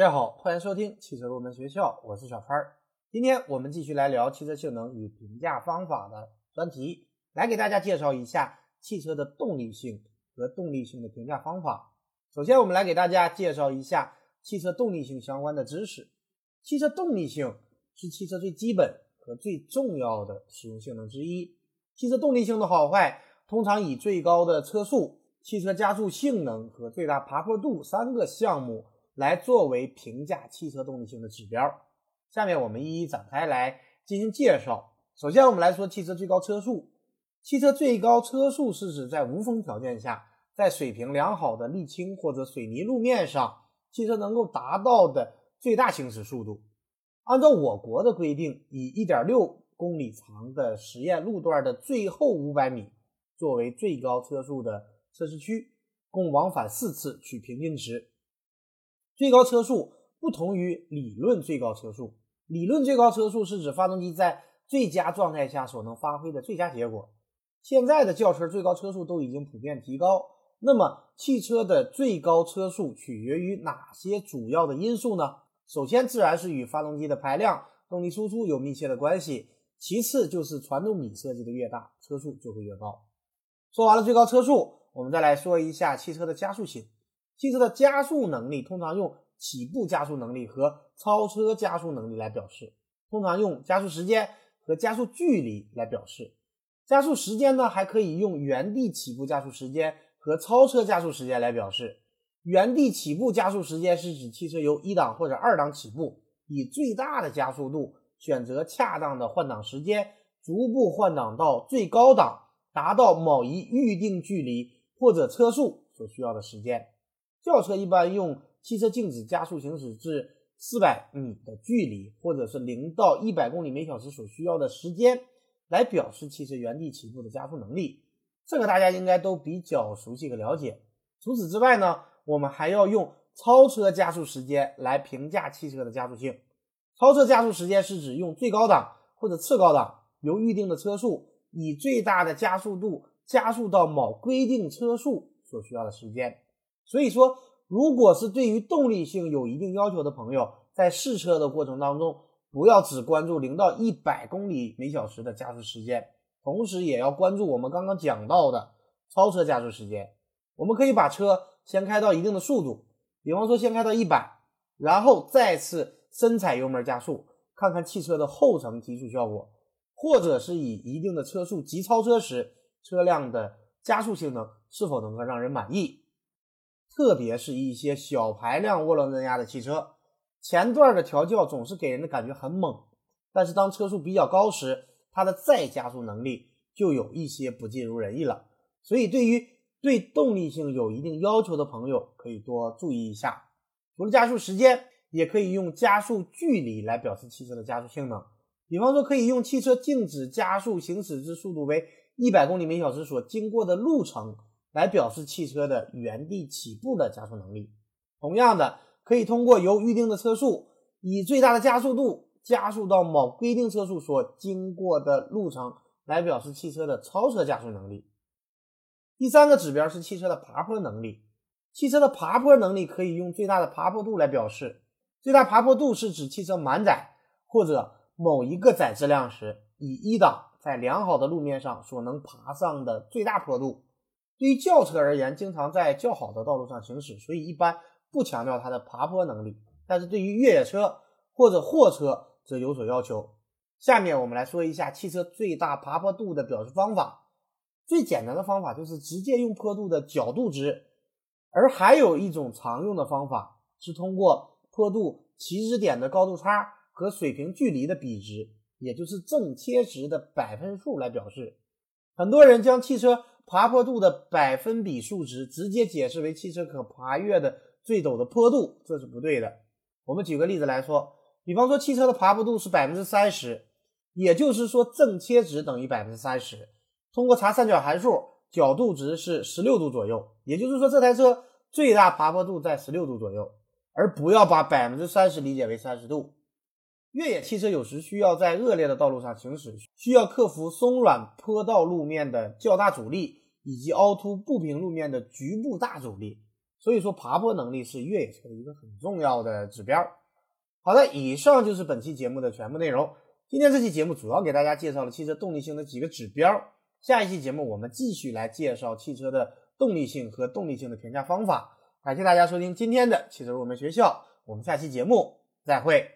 大家好，欢迎收听汽车入门学校，我是小川儿。今天我们继续来聊汽车性能与评价方法的专题，来给大家介绍一下汽车的动力性和动力性的评价方法。首先，我们来给大家介绍一下汽车动力性相关的知识。汽车动力性是汽车最基本和最重要的使用性能之一。汽车动力性的好坏，通常以最高的车速、汽车加速性能和最大爬坡度三个项目。来作为评价汽车动力性的指标，下面我们一一展开来进行介绍。首先，我们来说汽车最高车速。汽车最高车速是指在无风条件下，在水平良好的沥青或者水泥路面上，汽车能够达到的最大行驶速度。按照我国的规定，以1.6公里长的实验路段的最后500米作为最高车速的测试区，共往返四次取平均值。最高车速不同于理论最高车速。理论最高车速是指发动机在最佳状态下所能发挥的最佳结果。现在的轿车最高车速都已经普遍提高。那么，汽车的最高车速取决于哪些主要的因素呢？首先，自然是与发动机的排量、动力输出有密切的关系。其次，就是传动比设计的越大，车速就会越高。说完了最高车速，我们再来说一下汽车的加速性。汽车的加速能力通常用起步加速能力和超车加速能力来表示，通常用加速时间和加速距离来表示。加速时间呢，还可以用原地起步加速时间和超车加速时间来表示。原地起步加速时间是指汽车由一档或者二档起步，以最大的加速度选择恰当的换挡时间，逐步换挡到最高档，达到某一预定距离或者车速所需要的时间。轿车一般用汽车静止加速行驶至四百米的距离，或者是零到一百公里每小时所需要的时间，来表示汽车原地起步的加速能力。这个大家应该都比较熟悉和了解。除此之外呢，我们还要用超车加速时间来评价汽车的加速性。超车加速时间是指用最高档或者次高档由预定的车速以最大的加速度加速到某规定车速所需要的时间。所以说，如果是对于动力性有一定要求的朋友，在试车的过程当中，不要只关注零到一百公里每小时的加速时间，同时也要关注我们刚刚讲到的超车加速时间。我们可以把车先开到一定的速度，比方说先开到一百，然后再次深踩油门加速，看看汽车的后程提速效果，或者是以一定的车速急超车时，车辆的加速性能是否能够让人满意。特别是一些小排量涡轮增压的汽车，前段的调教总是给人的感觉很猛，但是当车速比较高时，它的再加速能力就有一些不尽如人意了。所以，对于对动力性有一定要求的朋友，可以多注意一下。除了加速时间，也可以用加速距离来表示汽车的加速性能。比方说，可以用汽车静止加速行驶至速度为一百公里每小时所经过的路程。来表示汽车的原地起步的加速能力。同样的，可以通过由预定的车速以最大的加速度加速到某规定车速所经过的路程，来表示汽车的超车加速能力。第三个指标是汽车的爬坡能力。汽车的爬坡能力可以用最大的爬坡度来表示。最大爬坡度是指汽车满载或者某一个载质量时，以一档在良好的路面上所能爬上的最大坡度。对于轿车而言，经常在较好的道路上行驶，所以一般不强调它的爬坡能力。但是对于越野车或者货车则有所要求。下面我们来说一下汽车最大爬坡度的表示方法。最简单的方法就是直接用坡度的角度值，而还有一种常用的方法是通过坡度起止点的高度差和水平距离的比值，也就是正切值的百分数来表示。很多人将汽车爬坡度的百分比数值直接解释为汽车可爬越的最陡的坡度，这是不对的。我们举个例子来说，比方说汽车的爬坡度是百分之三十，也就是说正切值等于百分之三十。通过查三角函数，角度值是十六度左右，也就是说这台车最大爬坡度在十六度左右，而不要把百分之三十理解为三十度。越野汽车有时需要在恶劣的道路上行驶，需要克服松软坡道路面的较大阻力以及凹凸不平路面的局部大阻力。所以说爬坡能力是越野车的一个很重要的指标。好的，以上就是本期节目的全部内容。今天这期节目主要给大家介绍了汽车动力性的几个指标。下一期节目我们继续来介绍汽车的动力性和动力性的评价方法。感谢大家收听今天的汽车入门学校，我们下期节目再会。